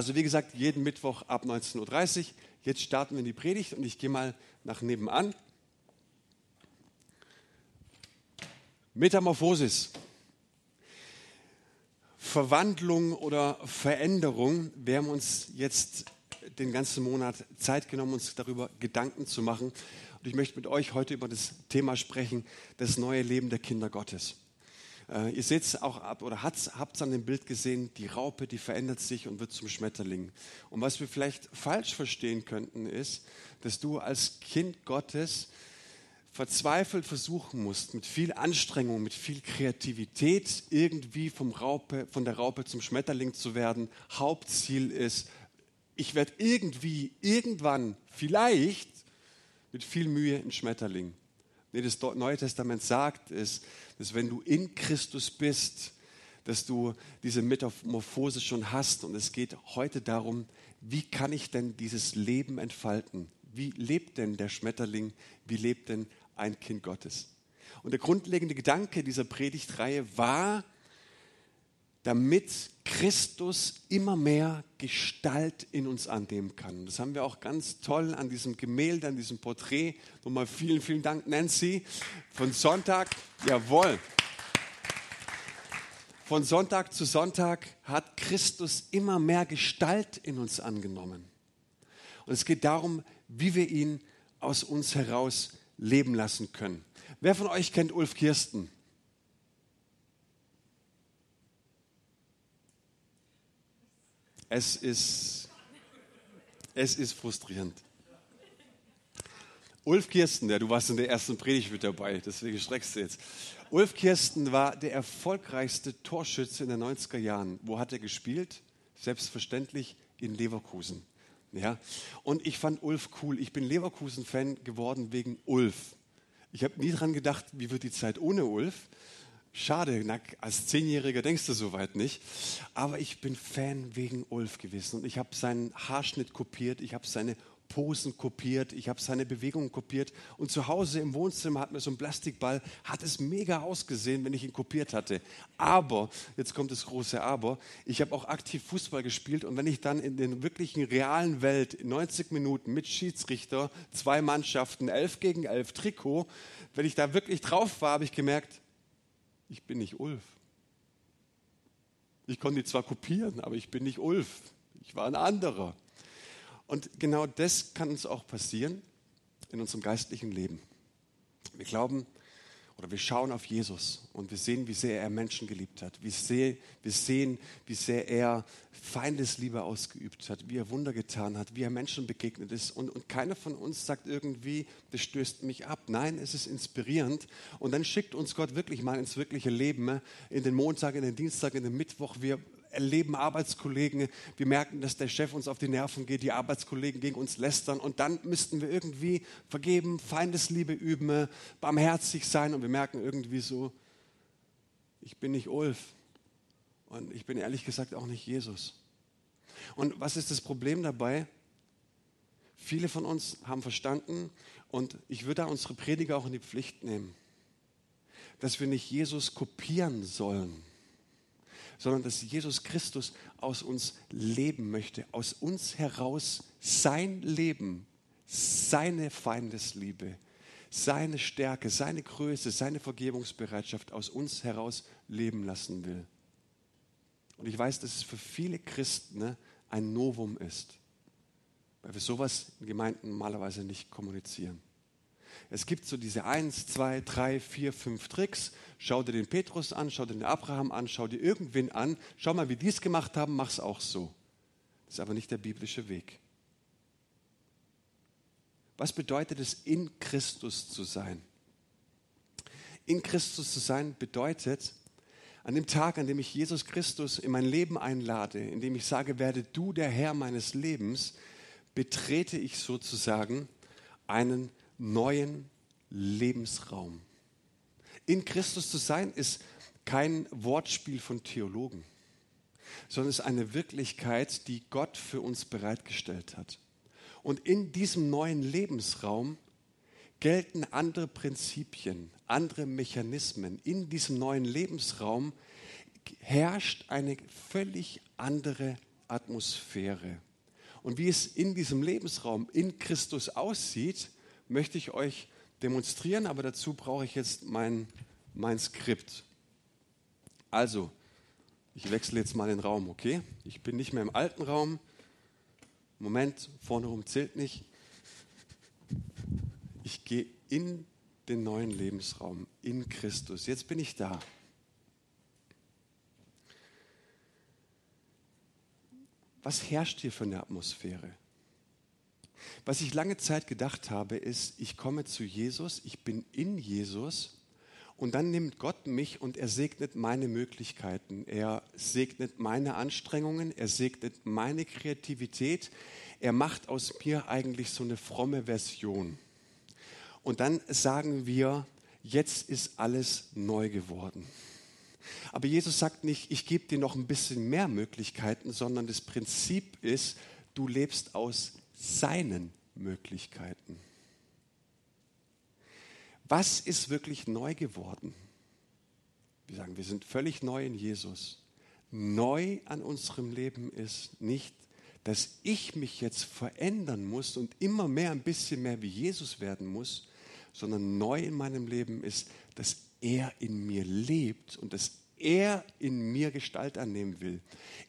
Also wie gesagt, jeden Mittwoch ab 19.30 Uhr. Jetzt starten wir in die Predigt und ich gehe mal nach nebenan. Metamorphosis. Verwandlung oder Veränderung. Wir haben uns jetzt den ganzen Monat Zeit genommen, uns darüber Gedanken zu machen. Und ich möchte mit euch heute über das Thema sprechen, das neue Leben der Kinder Gottes. Äh, ihr seht es auch ab oder habt es an dem Bild gesehen, die Raupe, die verändert sich und wird zum Schmetterling. Und was wir vielleicht falsch verstehen könnten, ist, dass du als Kind Gottes verzweifelt versuchen musst, mit viel Anstrengung, mit viel Kreativität irgendwie vom Raupe, von der Raupe zum Schmetterling zu werden. Hauptziel ist, ich werde irgendwie, irgendwann, vielleicht mit viel Mühe ein Schmetterling. Nee, das Neue Testament sagt ist, dass wenn du in Christus bist, dass du diese Metamorphose schon hast. Und es geht heute darum, wie kann ich denn dieses Leben entfalten? Wie lebt denn der Schmetterling? Wie lebt denn ein Kind Gottes? Und der grundlegende Gedanke dieser Predigtreihe war, damit Christus immer mehr Gestalt in uns annehmen kann. Das haben wir auch ganz toll an diesem Gemälde, an diesem Porträt. Nochmal vielen, vielen Dank, Nancy. Von Sonntag, jawohl. Von Sonntag zu Sonntag hat Christus immer mehr Gestalt in uns angenommen. Und es geht darum, wie wir ihn aus uns heraus leben lassen können. Wer von euch kennt Ulf Kirsten? Es ist, es ist frustrierend. Ulf Kirsten, ja, du warst in der ersten Predigt mit dabei, deswegen streckst du jetzt. Ulf Kirsten war der erfolgreichste Torschütze in den 90er Jahren. Wo hat er gespielt? Selbstverständlich in Leverkusen. Ja? Und ich fand Ulf cool. Ich bin Leverkusen-Fan geworden wegen Ulf. Ich habe nie daran gedacht, wie wird die Zeit ohne Ulf. Schade, na, als Zehnjähriger denkst du soweit nicht. Aber ich bin Fan wegen Ulf gewesen und ich habe seinen Haarschnitt kopiert, ich habe seine Posen kopiert, ich habe seine Bewegungen kopiert und zu Hause im Wohnzimmer hat mir so ein Plastikball, hat es mega ausgesehen, wenn ich ihn kopiert hatte. Aber, jetzt kommt das große Aber, ich habe auch aktiv Fußball gespielt und wenn ich dann in der wirklichen realen Welt 90 Minuten mit Schiedsrichter, zwei Mannschaften, 11 gegen 11 Trikot, wenn ich da wirklich drauf war, habe ich gemerkt, ich bin nicht Ulf. Ich konnte die zwar kopieren, aber ich bin nicht Ulf. Ich war ein anderer. Und genau das kann uns auch passieren in unserem geistlichen Leben. Wir glauben, oder wir schauen auf Jesus und wir sehen, wie sehr er Menschen geliebt hat. Wir sehen, wir sehen, wie sehr er Feindesliebe ausgeübt hat, wie er Wunder getan hat, wie er Menschen begegnet ist. Und, und keiner von uns sagt irgendwie, das stößt mich ab. Nein, es ist inspirierend. Und dann schickt uns Gott wirklich mal ins wirkliche Leben, in den Montag, in den Dienstag, in den Mittwoch. Wir erleben Arbeitskollegen, wir merken, dass der Chef uns auf die Nerven geht, die Arbeitskollegen gegen uns lästern und dann müssten wir irgendwie vergeben, Feindesliebe üben, barmherzig sein und wir merken irgendwie so, ich bin nicht Ulf und ich bin ehrlich gesagt auch nicht Jesus. Und was ist das Problem dabei? Viele von uns haben verstanden und ich würde da unsere Prediger auch in die Pflicht nehmen, dass wir nicht Jesus kopieren sollen sondern dass Jesus Christus aus uns leben möchte, aus uns heraus sein Leben, seine Feindesliebe, seine Stärke, seine Größe, seine Vergebungsbereitschaft aus uns heraus leben lassen will. Und ich weiß, dass es für viele Christen ne, ein Novum ist, weil wir sowas in Gemeinden normalerweise nicht kommunizieren. Es gibt so diese eins, zwei, drei, vier, fünf Tricks. Schau dir den Petrus an, schau dir den Abraham an, schau dir irgendwen an. Schau mal, wie die es gemacht haben, mach es auch so. Das ist aber nicht der biblische Weg. Was bedeutet es, in Christus zu sein? In Christus zu sein bedeutet, an dem Tag, an dem ich Jesus Christus in mein Leben einlade, in dem ich sage, werde du der Herr meines Lebens, betrete ich sozusagen einen neuen Lebensraum. In Christus zu sein ist kein Wortspiel von Theologen, sondern ist eine Wirklichkeit, die Gott für uns bereitgestellt hat. Und in diesem neuen Lebensraum gelten andere Prinzipien, andere Mechanismen. In diesem neuen Lebensraum herrscht eine völlig andere Atmosphäre. Und wie es in diesem Lebensraum in Christus aussieht, möchte ich euch demonstrieren, aber dazu brauche ich jetzt mein, mein Skript. Also, ich wechsle jetzt mal den Raum, okay? Ich bin nicht mehr im alten Raum. Moment, vorne rum zählt nicht. Ich gehe in den neuen Lebensraum, in Christus. Jetzt bin ich da. Was herrscht hier für eine Atmosphäre? Was ich lange Zeit gedacht habe, ist, ich komme zu Jesus, ich bin in Jesus und dann nimmt Gott mich und er segnet meine Möglichkeiten, er segnet meine Anstrengungen, er segnet meine Kreativität, er macht aus mir eigentlich so eine fromme Version. Und dann sagen wir, jetzt ist alles neu geworden. Aber Jesus sagt nicht, ich gebe dir noch ein bisschen mehr Möglichkeiten, sondern das Prinzip ist, du lebst aus seinen Möglichkeiten. Was ist wirklich neu geworden? Wir sagen, wir sind völlig neu in Jesus. Neu an unserem Leben ist nicht, dass ich mich jetzt verändern muss und immer mehr ein bisschen mehr wie Jesus werden muss, sondern neu in meinem Leben ist, dass er in mir lebt und dass er in mir Gestalt annehmen will,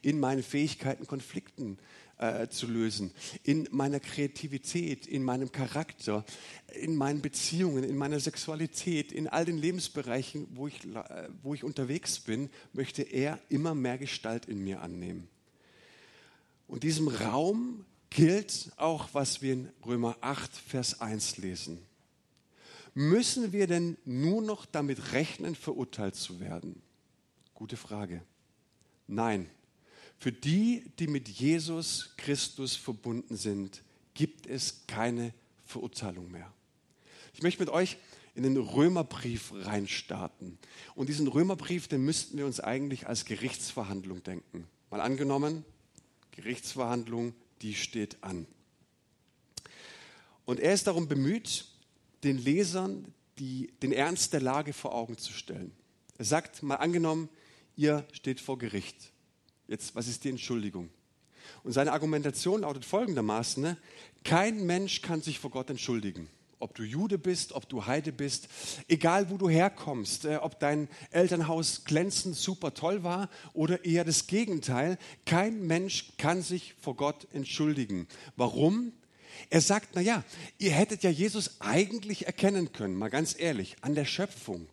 in meinen Fähigkeiten, Konflikten äh, zu lösen, in meiner Kreativität, in meinem Charakter, in meinen Beziehungen, in meiner Sexualität, in all den Lebensbereichen, wo ich, äh, wo ich unterwegs bin, möchte er immer mehr Gestalt in mir annehmen. Und diesem Raum gilt auch, was wir in Römer 8, Vers 1 lesen. Müssen wir denn nur noch damit rechnen, verurteilt zu werden? Gute Frage. Nein. Für die, die mit Jesus Christus verbunden sind, gibt es keine Verurteilung mehr. Ich möchte mit euch in den Römerbrief reinstarten. Und diesen Römerbrief, den müssten wir uns eigentlich als Gerichtsverhandlung denken. Mal angenommen, Gerichtsverhandlung, die steht an. Und er ist darum bemüht, den Lesern die, den Ernst der Lage vor Augen zu stellen. Er sagt, mal angenommen, ihr steht vor Gericht. Jetzt, was ist die Entschuldigung? Und seine Argumentation lautet folgendermaßen, ne? kein Mensch kann sich vor Gott entschuldigen. Ob du Jude bist, ob du Heide bist, egal wo du herkommst, äh, ob dein Elternhaus glänzend super toll war oder eher das Gegenteil, kein Mensch kann sich vor Gott entschuldigen. Warum? Er sagt, na ja, ihr hättet ja Jesus eigentlich erkennen können, mal ganz ehrlich, an der Schöpfung.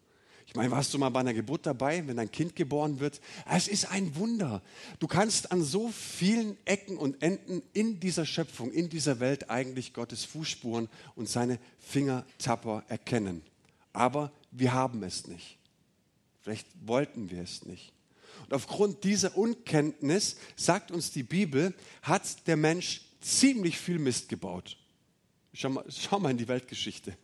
Meine, warst du mal bei einer Geburt dabei, wenn ein Kind geboren wird? Es ist ein Wunder. Du kannst an so vielen Ecken und Enden in dieser Schöpfung, in dieser Welt eigentlich Gottes Fußspuren und seine Fingertapper erkennen. Aber wir haben es nicht. Vielleicht wollten wir es nicht. Und aufgrund dieser Unkenntnis, sagt uns die Bibel, hat der Mensch ziemlich viel Mist gebaut. Schau mal, schau mal in die Weltgeschichte.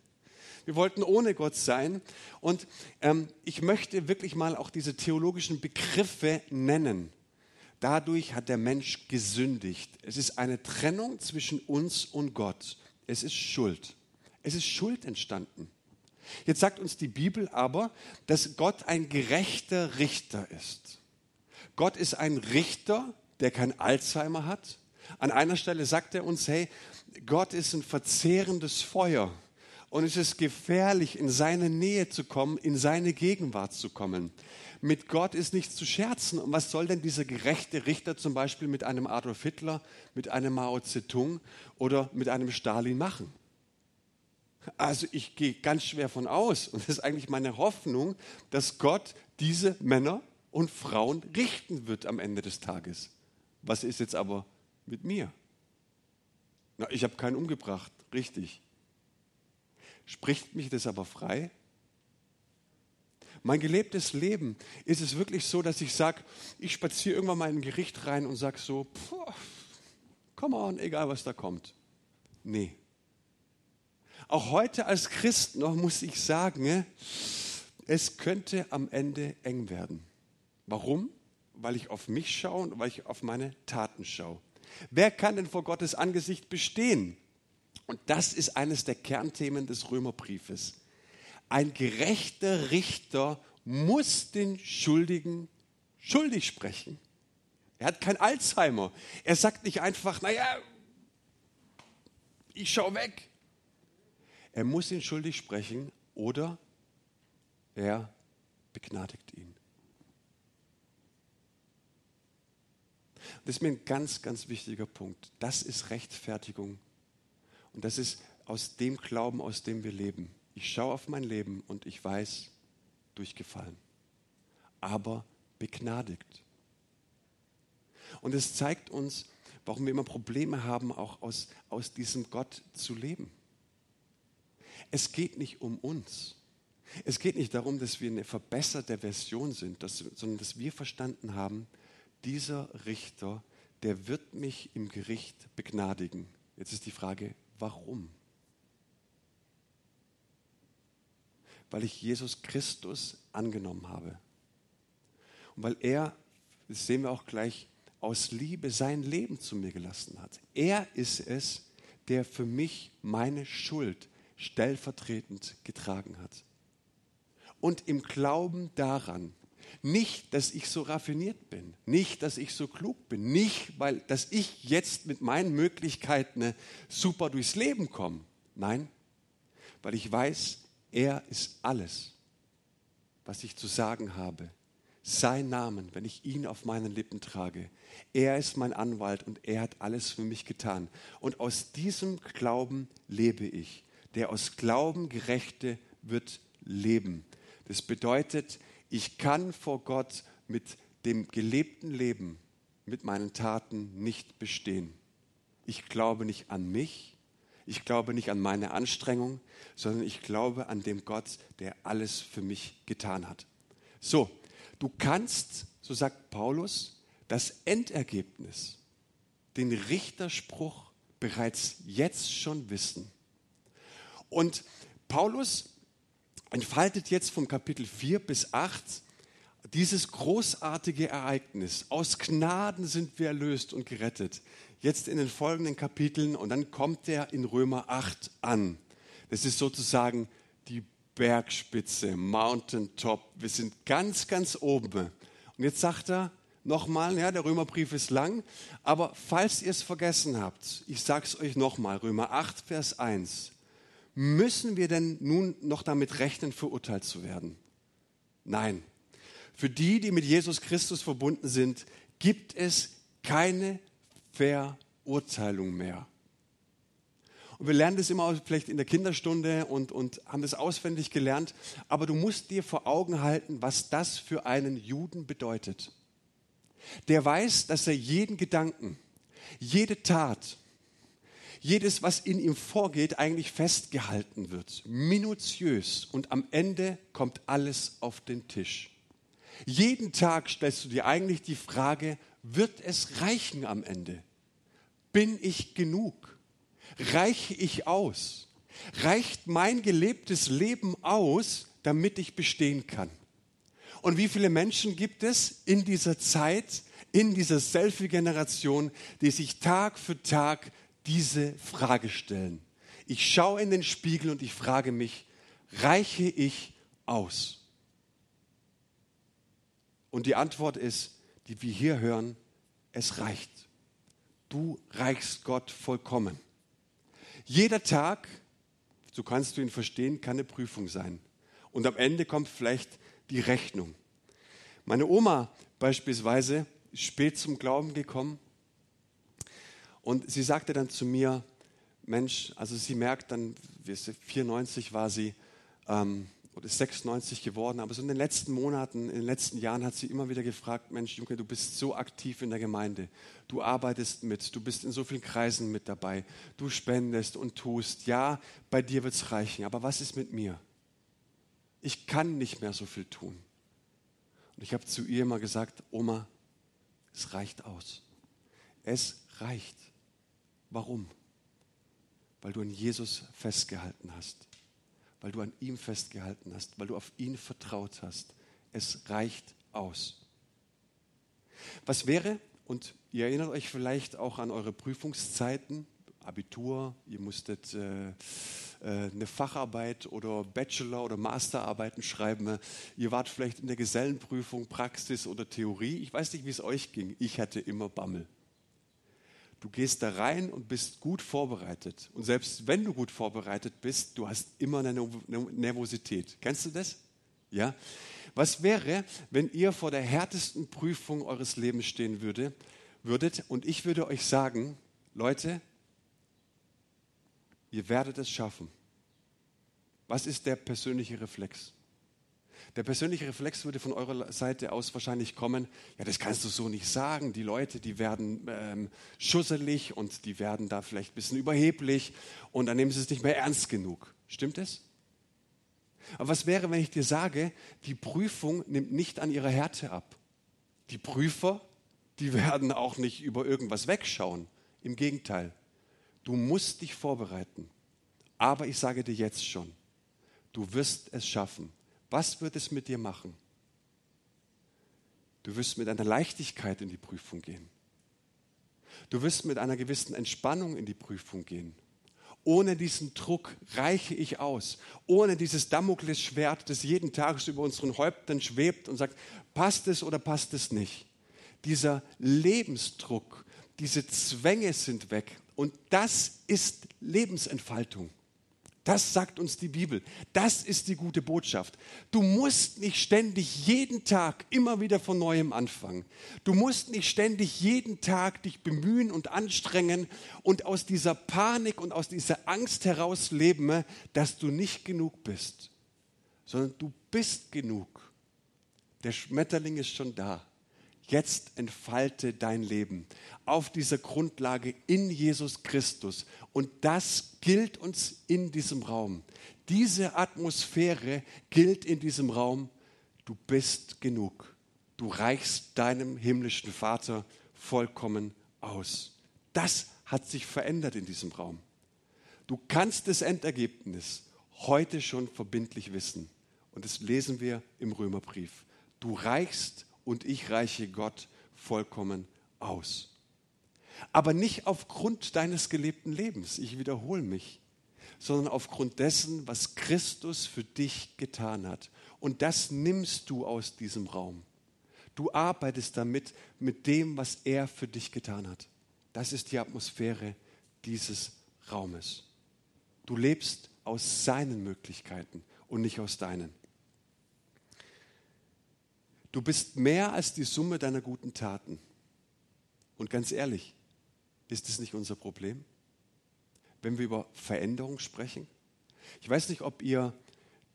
Wir wollten ohne Gott sein. Und ähm, ich möchte wirklich mal auch diese theologischen Begriffe nennen. Dadurch hat der Mensch gesündigt. Es ist eine Trennung zwischen uns und Gott. Es ist Schuld. Es ist Schuld entstanden. Jetzt sagt uns die Bibel aber, dass Gott ein gerechter Richter ist. Gott ist ein Richter, der kein Alzheimer hat. An einer Stelle sagt er uns, hey, Gott ist ein verzehrendes Feuer. Und es ist gefährlich, in seine Nähe zu kommen, in seine Gegenwart zu kommen. Mit Gott ist nichts zu scherzen. Und was soll denn dieser gerechte Richter zum Beispiel mit einem Adolf Hitler, mit einem Mao Zedong oder mit einem Stalin machen? Also ich gehe ganz schwer von aus, und das ist eigentlich meine Hoffnung, dass Gott diese Männer und Frauen richten wird am Ende des Tages. Was ist jetzt aber mit mir? Na, ich habe keinen umgebracht, richtig. Spricht mich das aber frei? Mein gelebtes Leben, ist es wirklich so, dass ich sage, ich spaziere irgendwann mal in ein Gericht rein und sage so, come on, egal was da kommt. Nee. Auch heute als Christ noch muss ich sagen, es könnte am Ende eng werden. Warum? Weil ich auf mich schaue und weil ich auf meine Taten schaue. Wer kann denn vor Gottes Angesicht bestehen? Und das ist eines der Kernthemen des Römerbriefes. Ein gerechter Richter muss den Schuldigen schuldig sprechen. Er hat kein Alzheimer. Er sagt nicht einfach, naja, ich schau weg. Er muss ihn schuldig sprechen oder er begnadigt ihn. Das ist mir ein ganz, ganz wichtiger Punkt. Das ist Rechtfertigung. Und das ist aus dem Glauben, aus dem wir leben. Ich schaue auf mein Leben und ich weiß, durchgefallen. Aber begnadigt. Und es zeigt uns, warum wir immer Probleme haben, auch aus, aus diesem Gott zu leben. Es geht nicht um uns. Es geht nicht darum, dass wir eine verbesserte Version sind, dass, sondern dass wir verstanden haben, dieser Richter, der wird mich im Gericht begnadigen. Jetzt ist die Frage, warum? Weil ich Jesus Christus angenommen habe. Und weil er, das sehen wir auch gleich, aus Liebe sein Leben zu mir gelassen hat. Er ist es, der für mich meine Schuld stellvertretend getragen hat. Und im Glauben daran, nicht, dass ich so raffiniert bin, nicht, dass ich so klug bin, nicht, weil dass ich jetzt mit meinen Möglichkeiten super durchs Leben komme. Nein, weil ich weiß, er ist alles, was ich zu sagen habe. Sein Namen, wenn ich ihn auf meinen Lippen trage. Er ist mein Anwalt und er hat alles für mich getan. Und aus diesem Glauben lebe ich. Der aus Glauben Gerechte wird leben. Das bedeutet, ich kann vor Gott mit dem gelebten Leben, mit meinen Taten nicht bestehen. Ich glaube nicht an mich, ich glaube nicht an meine Anstrengung, sondern ich glaube an dem Gott, der alles für mich getan hat. So, du kannst, so sagt Paulus, das Endergebnis, den Richterspruch bereits jetzt schon wissen. Und Paulus entfaltet jetzt vom Kapitel 4 bis 8 dieses großartige Ereignis. Aus Gnaden sind wir erlöst und gerettet. Jetzt in den folgenden Kapiteln und dann kommt er in Römer 8 an. Das ist sozusagen die Bergspitze, Mountain Top. Wir sind ganz, ganz oben. Und jetzt sagt er nochmal, ja, der Römerbrief ist lang, aber falls ihr es vergessen habt, ich sage es euch nochmal, Römer 8, Vers 1 müssen wir denn nun noch damit rechnen, verurteilt zu werden? Nein. Für die, die mit Jesus Christus verbunden sind, gibt es keine Verurteilung mehr. Und wir lernen das immer vielleicht in der Kinderstunde und, und haben das auswendig gelernt. Aber du musst dir vor Augen halten, was das für einen Juden bedeutet. Der weiß, dass er jeden Gedanken, jede Tat, jedes, was in ihm vorgeht, eigentlich festgehalten wird, minutiös und am Ende kommt alles auf den Tisch. Jeden Tag stellst du dir eigentlich die Frage, wird es reichen am Ende? Bin ich genug? Reiche ich aus? Reicht mein gelebtes Leben aus, damit ich bestehen kann? Und wie viele Menschen gibt es in dieser Zeit, in dieser Selfie-Generation, die sich Tag für Tag diese Frage stellen. Ich schaue in den Spiegel und ich frage mich, reiche ich aus? Und die Antwort ist, die wir hier hören, es reicht. Du reichst Gott vollkommen. Jeder Tag, so kannst du ihn verstehen, kann eine Prüfung sein. Und am Ende kommt vielleicht die Rechnung. Meine Oma beispielsweise spät zum Glauben gekommen und sie sagte dann zu mir, Mensch, also sie merkt dann, 94 war sie ähm, oder ist 96 geworden, aber so in den letzten Monaten, in den letzten Jahren hat sie immer wieder gefragt, Mensch, Junge, du bist so aktiv in der Gemeinde, du arbeitest mit, du bist in so vielen Kreisen mit dabei, du spendest und tust, ja, bei dir wird es reichen, aber was ist mit mir? Ich kann nicht mehr so viel tun. Und ich habe zu ihr immer gesagt, Oma, es reicht aus. Es reicht. Warum? Weil du an Jesus festgehalten hast, weil du an ihm festgehalten hast, weil du auf ihn vertraut hast. Es reicht aus. Was wäre, und ihr erinnert euch vielleicht auch an eure Prüfungszeiten, Abitur, ihr musstet äh, äh, eine Facharbeit oder Bachelor- oder Masterarbeiten schreiben, ihr wart vielleicht in der Gesellenprüfung, Praxis oder Theorie. Ich weiß nicht, wie es euch ging. Ich hatte immer Bammel. Du gehst da rein und bist gut vorbereitet. Und selbst wenn du gut vorbereitet bist, du hast immer eine Nervosität. Kennst du das? Ja? Was wäre, wenn ihr vor der härtesten Prüfung eures Lebens stehen würde, würdet und ich würde euch sagen, Leute, ihr werdet es schaffen. Was ist der persönliche Reflex? Der persönliche Reflex würde von eurer Seite aus wahrscheinlich kommen, ja, das kannst du so nicht sagen. Die Leute, die werden ähm, schusselig und die werden da vielleicht ein bisschen überheblich und dann nehmen sie es nicht mehr ernst genug. Stimmt es? Aber was wäre, wenn ich dir sage, die Prüfung nimmt nicht an ihrer Härte ab? Die Prüfer, die werden auch nicht über irgendwas wegschauen. Im Gegenteil, du musst dich vorbereiten. Aber ich sage dir jetzt schon, du wirst es schaffen. Was wird es mit dir machen? Du wirst mit einer Leichtigkeit in die Prüfung gehen. Du wirst mit einer gewissen Entspannung in die Prüfung gehen. Ohne diesen Druck reiche ich aus. Ohne dieses Damoklesschwert, das jeden Tag über unseren Häuptern schwebt und sagt, passt es oder passt es nicht. Dieser Lebensdruck, diese Zwänge sind weg. Und das ist Lebensentfaltung. Das sagt uns die Bibel. Das ist die gute Botschaft. Du musst nicht ständig jeden Tag immer wieder von neuem anfangen. Du musst nicht ständig jeden Tag dich bemühen und anstrengen und aus dieser Panik und aus dieser Angst heraus leben, dass du nicht genug bist, sondern du bist genug. Der Schmetterling ist schon da. Jetzt entfalte dein Leben auf dieser Grundlage in Jesus Christus. Und das gilt uns in diesem Raum. Diese Atmosphäre gilt in diesem Raum. Du bist genug. Du reichst deinem himmlischen Vater vollkommen aus. Das hat sich verändert in diesem Raum. Du kannst das Endergebnis heute schon verbindlich wissen. Und das lesen wir im Römerbrief. Du reichst und ich reiche Gott vollkommen aus. Aber nicht aufgrund deines gelebten Lebens, ich wiederhole mich, sondern aufgrund dessen, was Christus für dich getan hat. Und das nimmst du aus diesem Raum. Du arbeitest damit, mit dem, was er für dich getan hat. Das ist die Atmosphäre dieses Raumes. Du lebst aus seinen Möglichkeiten und nicht aus deinen. Du bist mehr als die Summe deiner guten Taten. Und ganz ehrlich, ist das nicht unser Problem? Wenn wir über Veränderung sprechen? Ich weiß nicht, ob ihr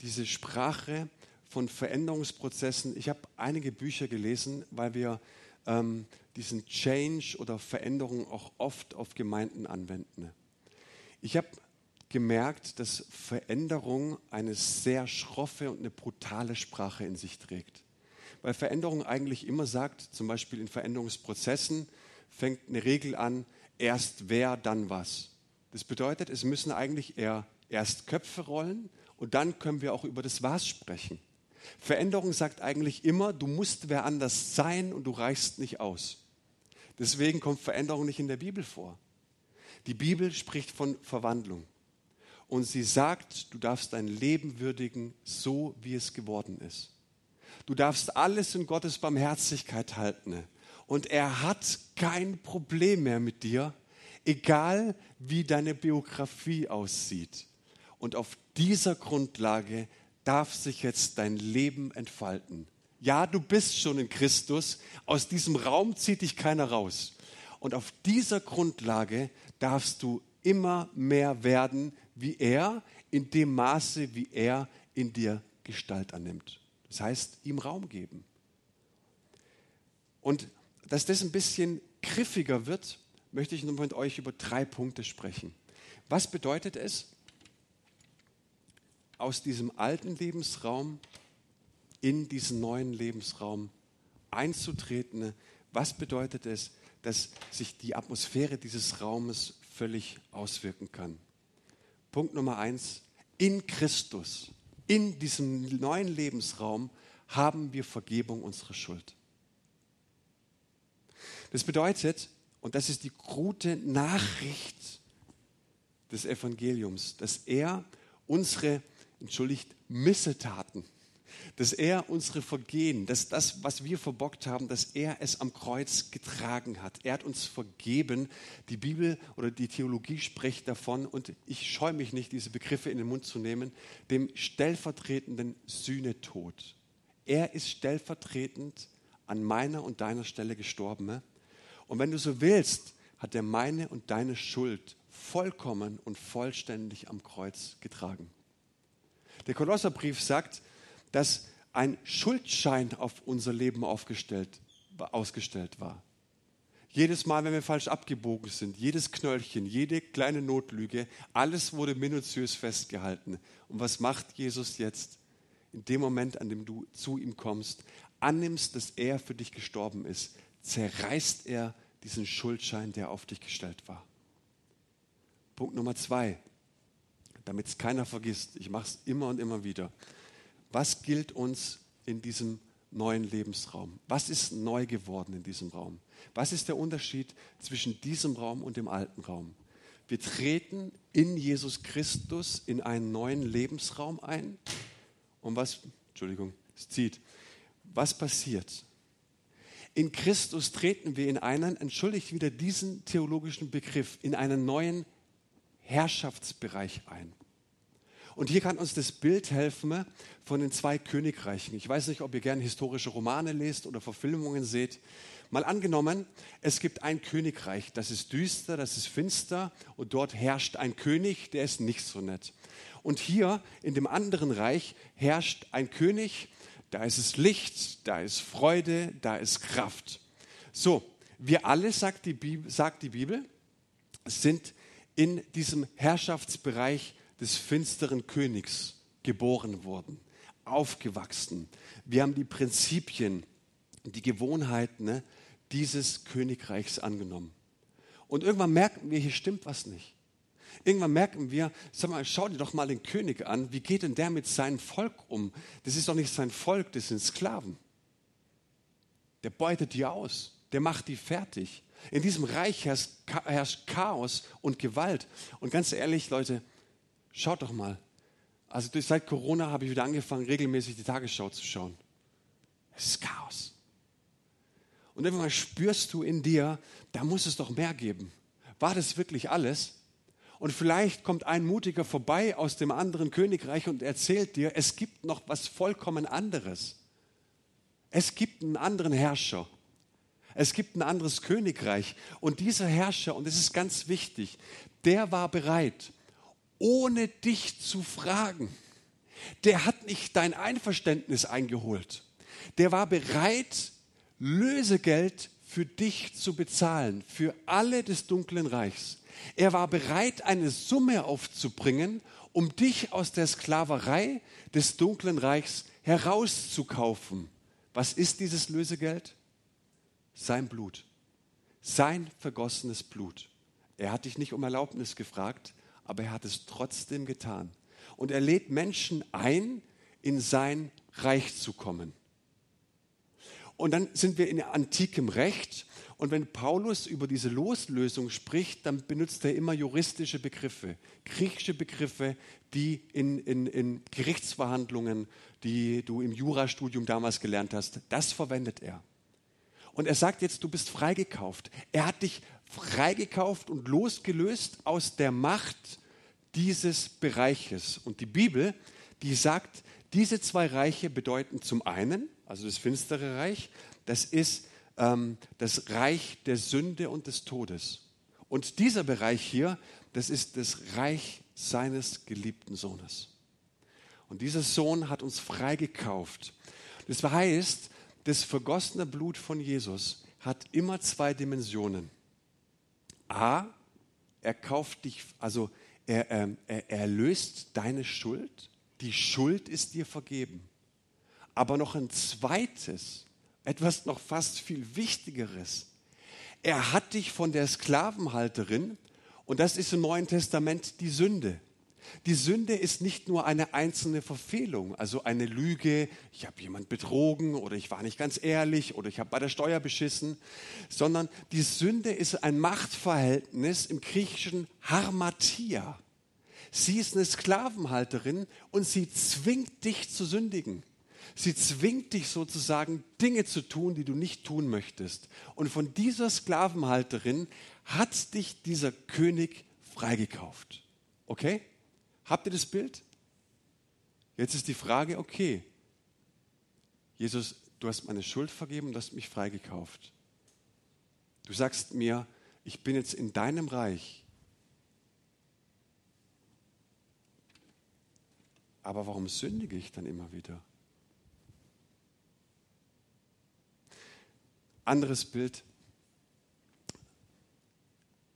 diese Sprache von Veränderungsprozessen, ich habe einige Bücher gelesen, weil wir ähm, diesen Change oder Veränderung auch oft auf Gemeinden anwenden. Ich habe gemerkt, dass Veränderung eine sehr schroffe und eine brutale Sprache in sich trägt weil Veränderung eigentlich immer sagt, zum Beispiel in Veränderungsprozessen fängt eine Regel an, erst wer, dann was. Das bedeutet, es müssen eigentlich eher erst Köpfe rollen und dann können wir auch über das Was sprechen. Veränderung sagt eigentlich immer, du musst wer anders sein und du reichst nicht aus. Deswegen kommt Veränderung nicht in der Bibel vor. Die Bibel spricht von Verwandlung. Und sie sagt, du darfst dein Leben würdigen, so wie es geworden ist. Du darfst alles in Gottes Barmherzigkeit halten. Und er hat kein Problem mehr mit dir, egal wie deine Biografie aussieht. Und auf dieser Grundlage darf sich jetzt dein Leben entfalten. Ja, du bist schon in Christus. Aus diesem Raum zieht dich keiner raus. Und auf dieser Grundlage darfst du immer mehr werden wie er, in dem Maße, wie er in dir Gestalt annimmt. Das heißt, ihm Raum geben. Und dass das ein bisschen griffiger wird, möchte ich nun mit euch über drei Punkte sprechen. Was bedeutet es, aus diesem alten Lebensraum in diesen neuen Lebensraum einzutreten? Was bedeutet es, dass sich die Atmosphäre dieses Raumes völlig auswirken kann? Punkt Nummer eins, in Christus in diesem neuen Lebensraum haben wir Vergebung unserer Schuld. Das bedeutet, und das ist die gute Nachricht des Evangeliums, dass er unsere, entschuldigt, Missetaten, dass er unsere Vergehen, dass das, was wir verbockt haben, dass er es am Kreuz getragen hat. Er hat uns vergeben. Die Bibel oder die Theologie spricht davon, und ich scheue mich nicht, diese Begriffe in den Mund zu nehmen, dem stellvertretenden Sühnetod. Er ist stellvertretend an meiner und deiner Stelle gestorben. Und wenn du so willst, hat er meine und deine Schuld vollkommen und vollständig am Kreuz getragen. Der Kolosserbrief sagt, dass ein Schuldschein auf unser Leben ausgestellt war. Jedes Mal, wenn wir falsch abgebogen sind, jedes Knöllchen, jede kleine Notlüge, alles wurde minutiös festgehalten. Und was macht Jesus jetzt? In dem Moment, an dem du zu ihm kommst, annimmst, dass er für dich gestorben ist, zerreißt er diesen Schuldschein, der auf dich gestellt war. Punkt Nummer zwei, damit es keiner vergisst, ich mache es immer und immer wieder. Was gilt uns in diesem neuen Lebensraum? Was ist neu geworden in diesem Raum? Was ist der Unterschied zwischen diesem Raum und dem alten Raum? Wir treten in Jesus Christus in einen neuen Lebensraum ein. Und was, Entschuldigung, es zieht. Was passiert? In Christus treten wir in einen, entschuldigt wieder diesen theologischen Begriff, in einen neuen Herrschaftsbereich ein. Und hier kann uns das Bild helfen von den zwei Königreichen. Ich weiß nicht, ob ihr gerne historische Romane lest oder Verfilmungen seht. Mal angenommen, es gibt ein Königreich, das ist düster, das ist finster und dort herrscht ein König, der ist nicht so nett. Und hier in dem anderen Reich herrscht ein König, da ist es Licht, da ist Freude, da ist Kraft. So, wir alle, sagt die Bibel, sagt die Bibel sind in diesem Herrschaftsbereich des finsteren Königs geboren worden, aufgewachsen. Wir haben die Prinzipien, die Gewohnheiten ne, dieses Königreichs angenommen. Und irgendwann merken wir, hier stimmt was nicht. Irgendwann merken wir, sag mal, schau dir doch mal den König an. Wie geht denn der mit seinem Volk um? Das ist doch nicht sein Volk, das sind Sklaven. Der beutet die aus. Der macht die fertig. In diesem Reich herrscht Chaos und Gewalt. Und ganz ehrlich, Leute, schaut doch mal. Also seit Corona habe ich wieder angefangen, regelmäßig die Tagesschau zu schauen. Es ist Chaos. Und irgendwann spürst du in dir, da muss es doch mehr geben. War das wirklich alles? Und vielleicht kommt ein Mutiger vorbei aus dem anderen Königreich und erzählt dir, es gibt noch was vollkommen anderes. Es gibt einen anderen Herrscher. Es gibt ein anderes Königreich. Und dieser Herrscher, und das ist ganz wichtig, der war bereit, ohne dich zu fragen. Der hat nicht dein Einverständnis eingeholt. Der war bereit, Lösegeld für dich zu bezahlen, für alle des dunklen Reichs. Er war bereit, eine Summe aufzubringen, um dich aus der Sklaverei des dunklen Reichs herauszukaufen. Was ist dieses Lösegeld? Sein Blut. Sein vergossenes Blut. Er hat dich nicht um Erlaubnis gefragt, aber er hat es trotzdem getan. Und er lädt Menschen ein, in sein Reich zu kommen. Und dann sind wir in antikem Recht und wenn Paulus über diese Loslösung spricht, dann benutzt er immer juristische Begriffe, griechische Begriffe, die in, in, in Gerichtsverhandlungen, die du im Jurastudium damals gelernt hast, das verwendet er. Und er sagt jetzt, du bist freigekauft. Er hat dich freigekauft und losgelöst aus der Macht dieses Bereiches. Und die Bibel, die sagt, diese zwei Reiche bedeuten zum einen, also das finstere Reich, das ist ähm, das Reich der Sünde und des Todes. Und dieser Bereich hier, das ist das Reich seines geliebten Sohnes. Und dieser Sohn hat uns freigekauft. Das heißt, das vergossene Blut von Jesus hat immer zwei Dimensionen. A, er kauft dich, also er, er, er erlöst deine Schuld. Die Schuld ist dir vergeben. Aber noch ein zweites, etwas noch fast viel Wichtigeres. Er hat dich von der Sklavenhalterin, und das ist im Neuen Testament die Sünde, Die Sünde ist nicht nur eine einzelne Verfehlung, also eine Lüge, ich habe jemand betrogen oder ich war nicht ganz ehrlich oder ich habe bei der Steuer beschissen, sondern die Sünde ist ein Machtverhältnis im griechischen Harmatia. Sie ist eine Sklavenhalterin und sie zwingt dich zu sündigen. Sie zwingt dich sozusagen Dinge zu tun, die du nicht tun möchtest. Und von dieser Sklavenhalterin hat dich dieser König freigekauft. Okay? Habt ihr das Bild? Jetzt ist die Frage, okay, Jesus, du hast meine Schuld vergeben, du hast mich freigekauft. Du sagst mir, ich bin jetzt in deinem Reich. Aber warum sündige ich dann immer wieder? Anderes Bild.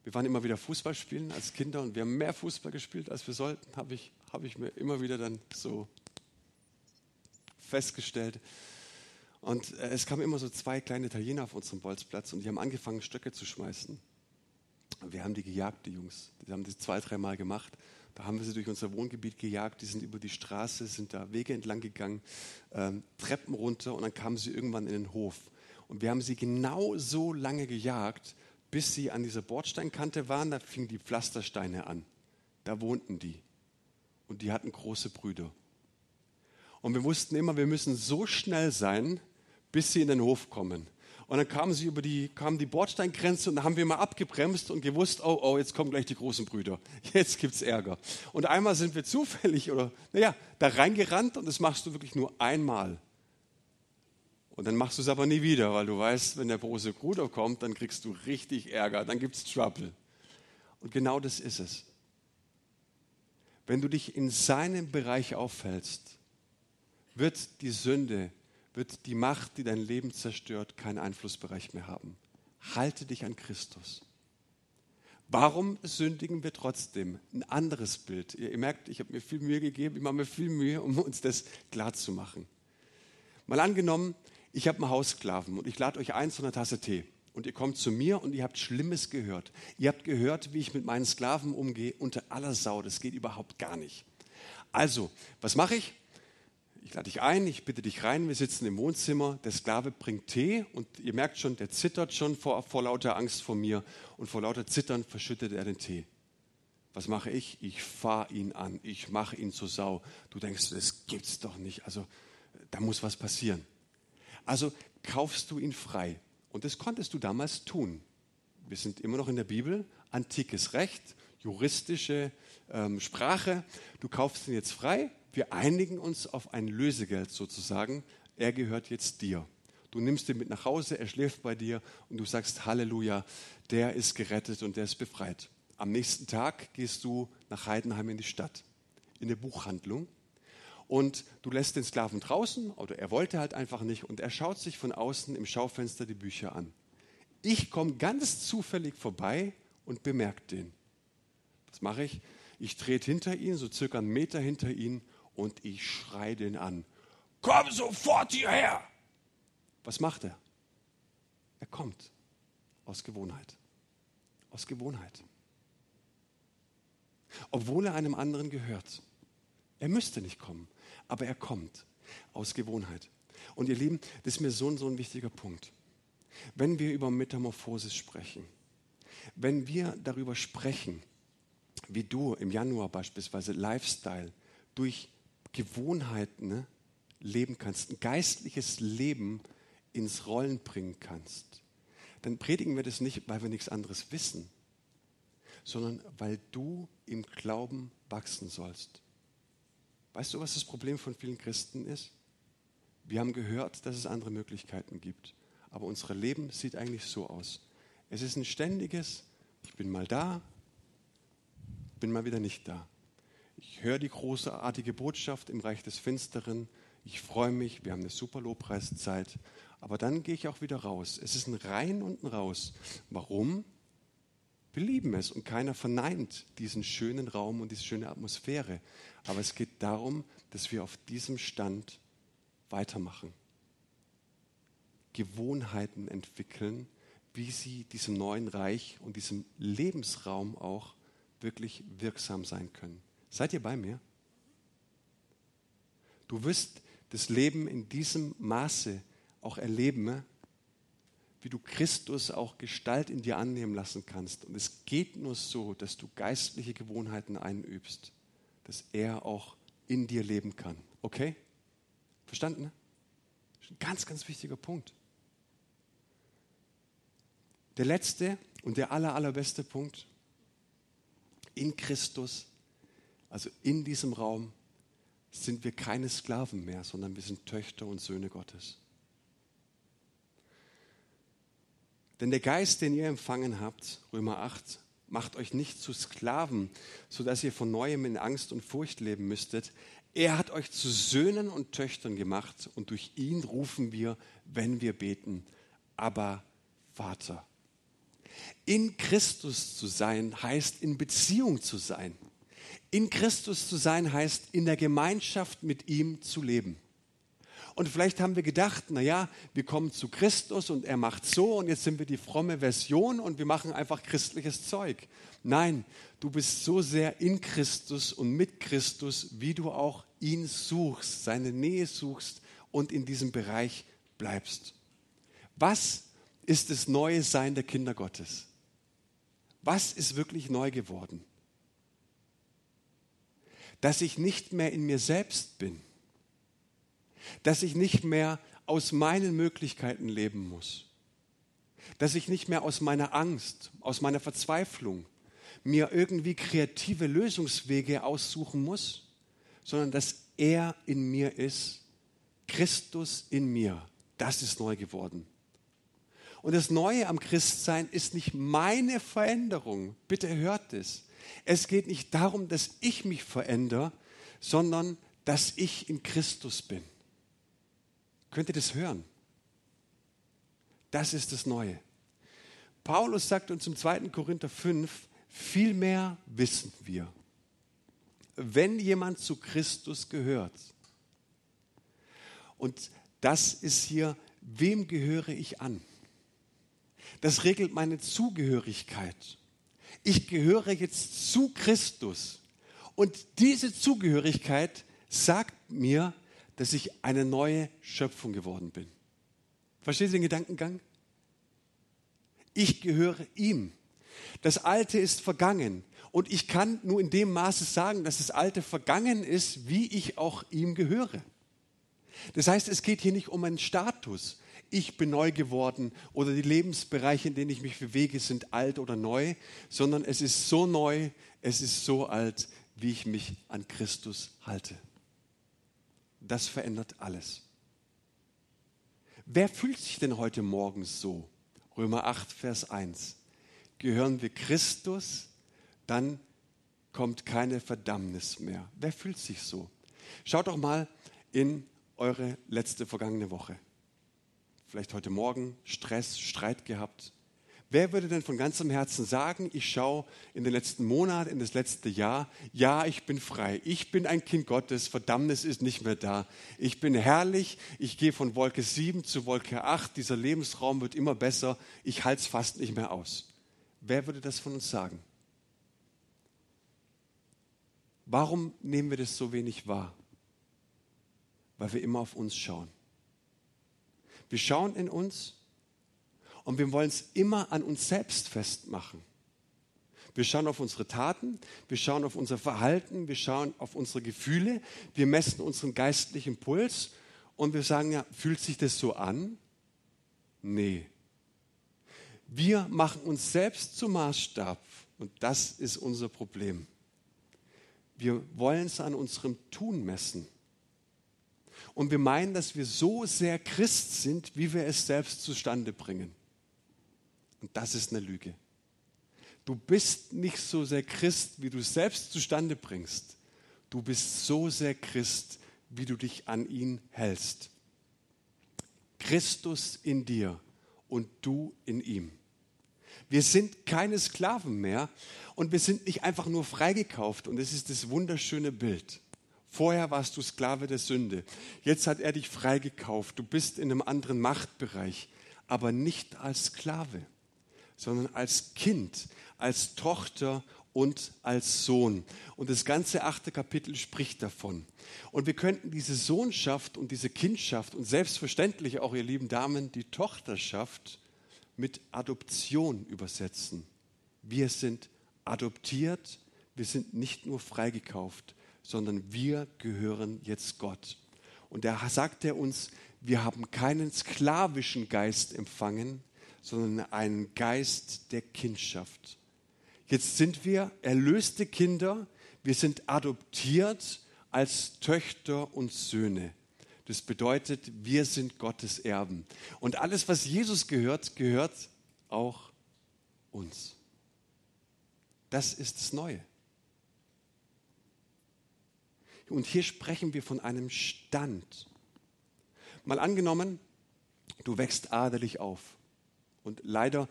Wir waren immer wieder Fußball spielen als Kinder und wir haben mehr Fußball gespielt, als wir sollten, habe ich, hab ich mir immer wieder dann so festgestellt. Und äh, es kamen immer so zwei kleine Italiener auf unserem Bolzplatz und die haben angefangen, Stöcke zu schmeißen. Wir haben die gejagt, die Jungs. Die haben das zwei, dreimal gemacht. Da haben wir sie durch unser Wohngebiet gejagt. Die sind über die Straße, sind da Wege entlang gegangen, ähm, Treppen runter und dann kamen sie irgendwann in den Hof. Und wir haben sie genau so lange gejagt, bis sie an dieser Bordsteinkante waren, da fingen die Pflastersteine an. Da wohnten die. Und die hatten große Brüder. Und wir wussten immer, wir müssen so schnell sein, bis sie in den Hof kommen. Und dann kamen sie über die, kamen die Bordsteingrenze und dann haben wir mal abgebremst und gewusst, oh, oh, jetzt kommen gleich die großen Brüder. Jetzt gibt es Ärger. Und einmal sind wir zufällig oder, naja, da reingerannt und das machst du wirklich nur einmal. Und dann machst du es aber nie wieder, weil du weißt, wenn der große Bruder kommt, dann kriegst du richtig Ärger, dann gibt es Trouble. Und genau das ist es. Wenn du dich in seinem Bereich aufhältst, wird die Sünde, wird die Macht, die dein Leben zerstört, keinen Einflussbereich mehr haben. Halte dich an Christus. Warum sündigen wir trotzdem? Ein anderes Bild. Ihr, merkt, ich habe mir viel Mühe gegeben, ich mache mir viel Mühe, um uns das klar zu machen. Mal angenommen, ich habe einen Haussklaven und ich lade euch ein zu einer Tasse Tee. Und ihr kommt zu mir und ihr habt Schlimmes gehört. Ihr habt gehört, wie ich mit meinen Sklaven umgehe, unter aller Sau. Das geht überhaupt gar nicht. Also, was mache ich? Ich lade dich ein, ich bitte dich rein, wir sitzen im Wohnzimmer, der Sklave bringt Tee und ihr merkt schon, der zittert schon vor, vor lauter Angst vor mir und vor lauter Zittern verschüttet er den Tee. Was mache ich? Ich fahre ihn an, ich mache ihn zur Sau. Du denkst, das gibt's doch nicht. Also, da muss was passieren. Also kaufst du ihn frei. Und das konntest du damals tun. Wir sind immer noch in der Bibel, antikes Recht, juristische ähm, Sprache. Du kaufst ihn jetzt frei. Wir einigen uns auf ein Lösegeld sozusagen. Er gehört jetzt dir. Du nimmst ihn mit nach Hause, er schläft bei dir und du sagst Halleluja, der ist gerettet und der ist befreit. Am nächsten Tag gehst du nach Heidenheim in die Stadt, in der Buchhandlung und du lässt den Sklaven draußen oder er wollte halt einfach nicht und er schaut sich von außen im Schaufenster die Bücher an. Ich komme ganz zufällig vorbei und bemerke den. Was mache ich? Ich trete hinter ihn, so circa einen Meter hinter ihn und ich schreie den an. Komm sofort hierher! Was macht er? Er kommt aus Gewohnheit. Aus Gewohnheit. Obwohl er einem anderen gehört. Er müsste nicht kommen aber er kommt aus Gewohnheit. Und ihr Lieben, das ist mir so, so ein wichtiger Punkt. Wenn wir über Metamorphosis sprechen, wenn wir darüber sprechen, wie du im Januar beispielsweise Lifestyle durch Gewohnheiten ne, leben kannst, ein geistliches Leben ins Rollen bringen kannst, dann predigen wir das nicht, weil wir nichts anderes wissen, sondern weil du im Glauben wachsen sollst. Weißt du, was das Problem von vielen Christen ist? Wir haben gehört, dass es andere Möglichkeiten gibt. Aber unser Leben sieht eigentlich so aus. Es ist ein ständiges, ich bin mal da, bin mal wieder nicht da. Ich höre die großartige Botschaft im Reich des Finsteren. Ich freue mich, wir haben eine super Lobpreiszeit. Aber dann gehe ich auch wieder raus. Es ist ein Rein und ein Raus. Warum? Wir lieben es und keiner verneint diesen schönen Raum und diese schöne Atmosphäre. Aber es geht darum, dass wir auf diesem Stand weitermachen. Gewohnheiten entwickeln, wie sie diesem neuen Reich und diesem Lebensraum auch wirklich wirksam sein können. Seid ihr bei mir? Du wirst das Leben in diesem Maße auch erleben, wie du Christus auch Gestalt in dir annehmen lassen kannst. Und es geht nur so, dass du geistliche Gewohnheiten einübst, dass er auch in dir leben kann. Okay? Verstanden? Das ist ein ganz, ganz wichtiger Punkt. Der letzte und der aller, allerbeste Punkt. In Christus, also in diesem Raum, sind wir keine Sklaven mehr, sondern wir sind Töchter und Söhne Gottes. Denn der Geist, den ihr empfangen habt, Römer 8, macht euch nicht zu Sklaven, sodass ihr von neuem in Angst und Furcht leben müsstet. Er hat euch zu Söhnen und Töchtern gemacht und durch ihn rufen wir, wenn wir beten, aber Vater. In Christus zu sein heißt in Beziehung zu sein. In Christus zu sein heißt in der Gemeinschaft mit ihm zu leben. Und vielleicht haben wir gedacht, naja, wir kommen zu Christus und er macht so und jetzt sind wir die fromme Version und wir machen einfach christliches Zeug. Nein, du bist so sehr in Christus und mit Christus, wie du auch ihn suchst, seine Nähe suchst und in diesem Bereich bleibst. Was ist das neue Sein der Kinder Gottes? Was ist wirklich neu geworden? Dass ich nicht mehr in mir selbst bin, dass ich nicht mehr aus meinen Möglichkeiten leben muss, dass ich nicht mehr aus meiner Angst, aus meiner Verzweiflung mir irgendwie kreative Lösungswege aussuchen muss, sondern dass er in mir ist, Christus in mir. Das ist neu geworden. Und das Neue am Christsein ist nicht meine Veränderung. Bitte hört es. Es geht nicht darum, dass ich mich verändere, sondern dass ich in Christus bin. Könnt ihr das hören? Das ist das Neue. Paulus sagt uns im 2. Korinther 5, vielmehr wissen wir, wenn jemand zu Christus gehört, und das ist hier, wem gehöre ich an? Das regelt meine Zugehörigkeit. Ich gehöre jetzt zu Christus. Und diese Zugehörigkeit sagt mir, dass ich eine neue Schöpfung geworden bin. Verstehen Sie den Gedankengang? Ich gehöre ihm. Das Alte ist vergangen. Und ich kann nur in dem Maße sagen, dass das Alte vergangen ist, wie ich auch ihm gehöre. Das heißt, es geht hier nicht um einen Status ich bin neu geworden oder die Lebensbereiche, in denen ich mich bewege, sind alt oder neu, sondern es ist so neu, es ist so alt, wie ich mich an Christus halte. Das verändert alles. Wer fühlt sich denn heute Morgen so? Römer 8, Vers 1. Gehören wir Christus, dann kommt keine Verdammnis mehr. Wer fühlt sich so? Schaut doch mal in eure letzte vergangene Woche vielleicht heute Morgen Stress, Streit gehabt. Wer würde denn von ganzem Herzen sagen, ich schaue in den letzten Monat, in das letzte Jahr, ja, ich bin frei, ich bin ein Kind Gottes, Verdammnis ist nicht mehr da, ich bin herrlich, ich gehe von Wolke 7 zu Wolke 8, dieser Lebensraum wird immer besser, ich halte es fast nicht mehr aus. Wer würde das von uns sagen? Warum nehmen wir das so wenig wahr? Weil wir immer auf uns schauen. Wir schauen in uns und wir wollen es immer an uns selbst festmachen. Wir schauen auf unsere Taten, wir schauen auf unser Verhalten, wir schauen auf unsere Gefühle, wir messen unseren geistlichen Puls und wir sagen ja, fühlt sich das so an? Nee. Wir machen uns selbst zum Maßstab und das ist unser Problem. Wir wollen es an unserem Tun messen und wir meinen, dass wir so sehr Christ sind, wie wir es selbst zustande bringen. Und das ist eine Lüge. Du bist nicht so sehr Christ, wie du selbst zustande bringst. Du bist so sehr Christ, wie du dich an ihn hältst. Christus in dir und du in ihm. Wir sind keine Sklaven mehr und wir sind nicht einfach nur freigekauft. Und es ist das wunderschöne Bild. Vorher warst du Sklave der Sünde. Jetzt hat er dich freigekauft. Du bist in einem anderen Machtbereich, aber nicht als Sklave, sondern als Kind, als Tochter und als Sohn. Und das ganze achte Kapitel spricht davon. Und wir könnten diese Sohnschaft und diese Kindschaft und selbstverständlich auch, ihr lieben Damen, die Tochterschaft mit Adoption übersetzen. Wir sind adoptiert, wir sind nicht nur freigekauft, sondern wir gehören jetzt Gott. Und da sagt er uns, wir haben keinen sklavischen Geist empfangen, sondern einen Geist der Kindschaft. Jetzt sind wir erlöste Kinder, wir sind adoptiert als Töchter und Söhne. Das bedeutet, wir sind Gottes Erben. Und alles, was Jesus gehört, gehört auch uns. Das ist das Neue. Und hier sprechen wir von einem Stand. Mal angenommen, du wächst adelig auf. Und leider,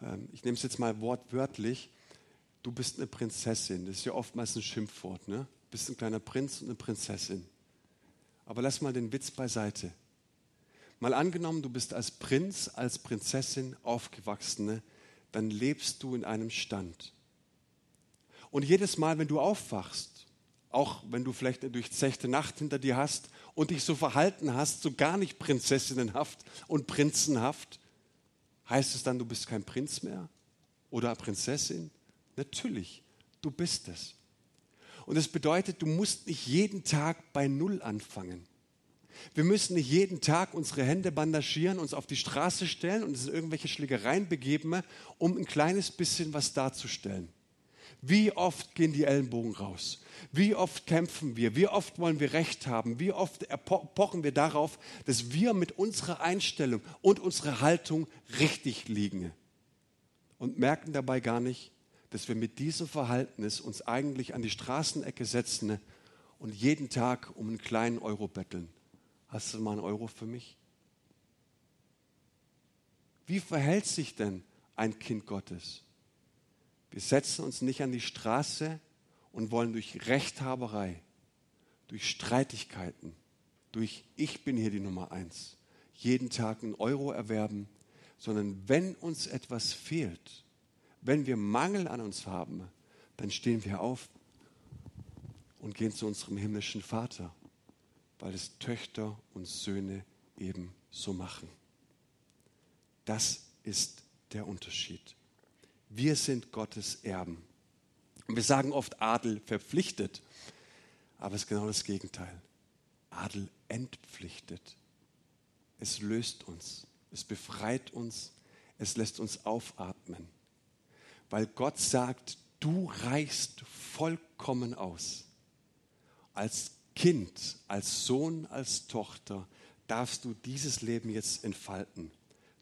ähm, ich nehme es jetzt mal wortwörtlich, du bist eine Prinzessin. Das ist ja oftmals ein Schimpfwort. Ne? Du bist ein kleiner Prinz und eine Prinzessin. Aber lass mal den Witz beiseite. Mal angenommen, du bist als Prinz, als Prinzessin aufgewachsene, dann lebst du in einem Stand. Und jedes Mal, wenn du aufwachst, auch wenn du vielleicht eine durchzechte Nacht hinter dir hast und dich so verhalten hast, so gar nicht prinzessinnenhaft und prinzenhaft, heißt es dann, du bist kein Prinz mehr oder Prinzessin? Natürlich, du bist es. Und das bedeutet, du musst nicht jeden Tag bei Null anfangen. Wir müssen nicht jeden Tag unsere Hände bandagieren, uns auf die Straße stellen und uns in irgendwelche Schlägereien begeben, um ein kleines bisschen was darzustellen. Wie oft gehen die Ellenbogen raus? Wie oft kämpfen wir? Wie oft wollen wir Recht haben? Wie oft pochen wir darauf, dass wir mit unserer Einstellung und unserer Haltung richtig liegen? Und merken dabei gar nicht, dass wir mit diesem Verhaltnis uns eigentlich an die Straßenecke setzen und jeden Tag um einen kleinen Euro betteln. Hast du mal einen Euro für mich? Wie verhält sich denn ein Kind Gottes? Wir setzen uns nicht an die Straße und wollen durch Rechthaberei, durch Streitigkeiten, durch Ich bin hier die Nummer eins, jeden Tag einen Euro erwerben, sondern wenn uns etwas fehlt, wenn wir Mangel an uns haben, dann stehen wir auf und gehen zu unserem himmlischen Vater, weil es Töchter und Söhne eben so machen. Das ist der Unterschied. Wir sind Gottes Erben. Wir sagen oft Adel verpflichtet, aber es ist genau das Gegenteil. Adel entpflichtet. Es löst uns, es befreit uns, es lässt uns aufatmen weil Gott sagt, du reichst vollkommen aus. Als Kind, als Sohn, als Tochter darfst du dieses Leben jetzt entfalten.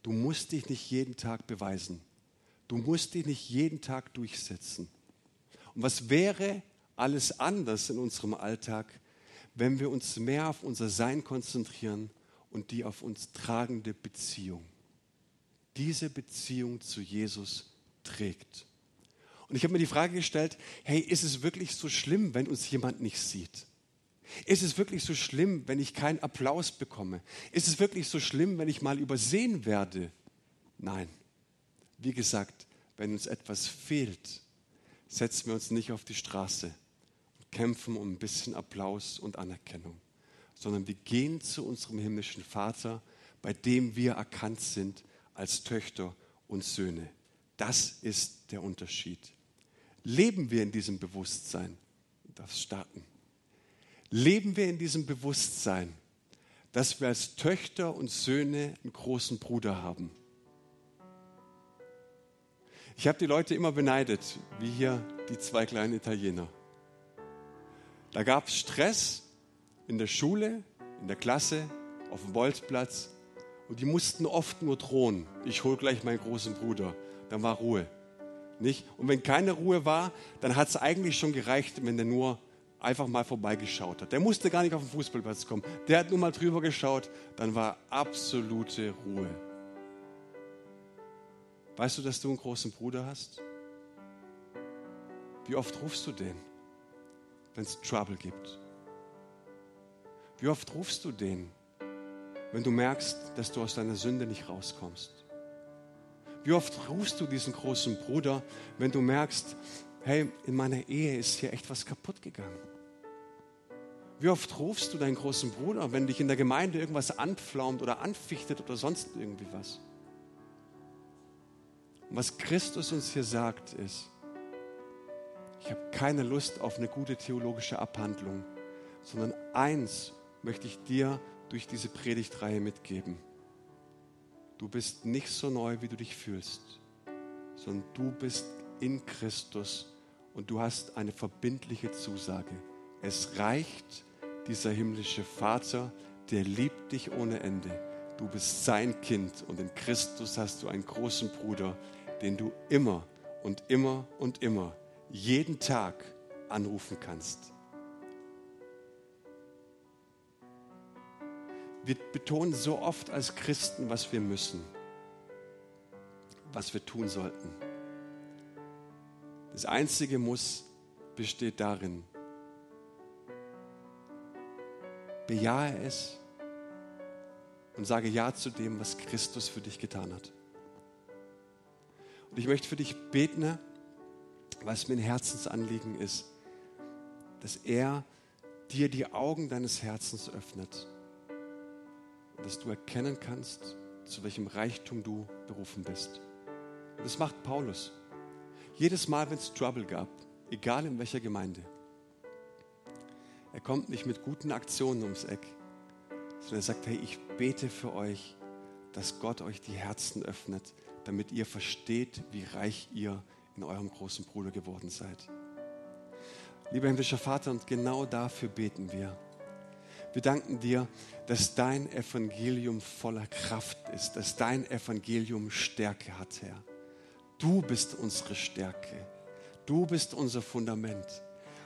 Du musst dich nicht jeden Tag beweisen. Du musst dich nicht jeden Tag durchsetzen. Und was wäre alles anders in unserem Alltag, wenn wir uns mehr auf unser Sein konzentrieren und die auf uns tragende Beziehung? Diese Beziehung zu Jesus trägt. Und ich habe mir die Frage gestellt, hey, ist es wirklich so schlimm, wenn uns jemand nicht sieht? Ist es wirklich so schlimm, wenn ich keinen Applaus bekomme? Ist es wirklich so schlimm, wenn ich mal übersehen werde? Nein. Wie gesagt, wenn uns etwas fehlt, setzen wir uns nicht auf die Straße und kämpfen um ein bisschen Applaus und Anerkennung, sondern wir gehen zu unserem himmlischen Vater, bei dem wir erkannt sind als Töchter und Söhne. Das ist der Unterschied. Leben wir in diesem Bewusstsein? Das starten. Leben wir in diesem Bewusstsein, dass wir als Töchter und Söhne einen großen Bruder haben? Ich habe die Leute immer beneidet, wie hier die zwei kleinen Italiener. Da gab es Stress in der Schule, in der Klasse, auf dem Bolzplatz und die mussten oft nur drohen. Ich hole gleich meinen großen Bruder dann war Ruhe. Nicht? Und wenn keine Ruhe war, dann hat es eigentlich schon gereicht, wenn der nur einfach mal vorbeigeschaut hat. Der musste gar nicht auf den Fußballplatz kommen. Der hat nur mal drüber geschaut, dann war absolute Ruhe. Weißt du, dass du einen großen Bruder hast? Wie oft rufst du den, wenn es Trouble gibt? Wie oft rufst du den, wenn du merkst, dass du aus deiner Sünde nicht rauskommst? Wie oft rufst du diesen großen Bruder, wenn du merkst, hey, in meiner Ehe ist hier echt was kaputt gegangen? Wie oft rufst du deinen großen Bruder, wenn dich in der Gemeinde irgendwas anpflaumt oder anfichtet oder sonst irgendwie was? Und was Christus uns hier sagt, ist, ich habe keine Lust auf eine gute theologische Abhandlung, sondern eins möchte ich dir durch diese Predigtreihe mitgeben. Du bist nicht so neu, wie du dich fühlst, sondern du bist in Christus und du hast eine verbindliche Zusage. Es reicht dieser himmlische Vater, der liebt dich ohne Ende. Du bist sein Kind und in Christus hast du einen großen Bruder, den du immer und immer und immer, jeden Tag anrufen kannst. Wir betonen so oft als Christen, was wir müssen, was wir tun sollten. Das einzige Muss besteht darin, bejahe es und sage Ja zu dem, was Christus für dich getan hat. Und ich möchte für dich beten, was mir ein Herzensanliegen ist, dass er dir die Augen deines Herzens öffnet und dass du erkennen kannst, zu welchem Reichtum du berufen bist. Und das macht Paulus. Jedes Mal, wenn es Trouble gab, egal in welcher Gemeinde, er kommt nicht mit guten Aktionen ums Eck, sondern er sagt, hey, ich bete für euch, dass Gott euch die Herzen öffnet, damit ihr versteht, wie reich ihr in eurem großen Bruder geworden seid. Lieber himmlischer Vater, und genau dafür beten wir. Wir danken dir, dass dein Evangelium voller Kraft ist, dass dein Evangelium Stärke hat, Herr. Du bist unsere Stärke. Du bist unser Fundament.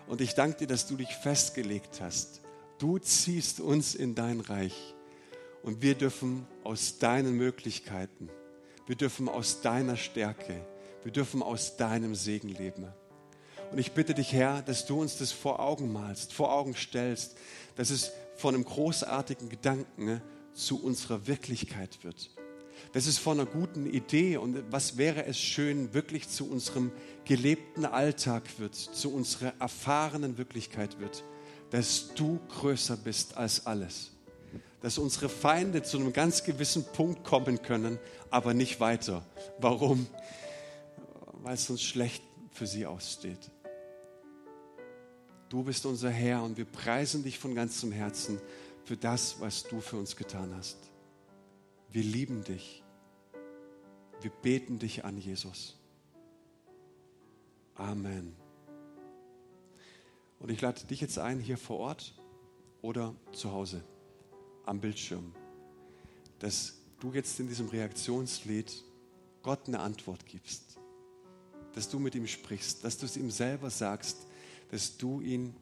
Und ich danke dir, dass du dich festgelegt hast. Du ziehst uns in dein Reich. Und wir dürfen aus deinen Möglichkeiten, wir dürfen aus deiner Stärke, wir dürfen aus deinem Segen leben. Und ich bitte dich, Herr, dass du uns das vor Augen malst, vor Augen stellst, dass es von einem großartigen Gedanken zu unserer Wirklichkeit wird. Dass es von einer guten Idee und was wäre es schön, wirklich zu unserem gelebten Alltag wird, zu unserer erfahrenen Wirklichkeit wird, dass du größer bist als alles. Dass unsere Feinde zu einem ganz gewissen Punkt kommen können, aber nicht weiter. Warum? Weil es uns schlecht für sie aussteht. Du bist unser Herr und wir preisen dich von ganzem Herzen für das, was du für uns getan hast. Wir lieben dich. Wir beten dich an, Jesus. Amen. Und ich lade dich jetzt ein, hier vor Ort oder zu Hause am Bildschirm, dass du jetzt in diesem Reaktionslied Gott eine Antwort gibst, dass du mit ihm sprichst, dass du es ihm selber sagst, dass du ihn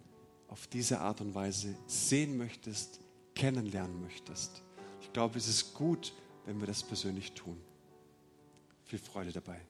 auf diese Art und Weise sehen möchtest, kennenlernen möchtest. Ich glaube, es ist gut, wenn wir das persönlich tun. Viel Freude dabei.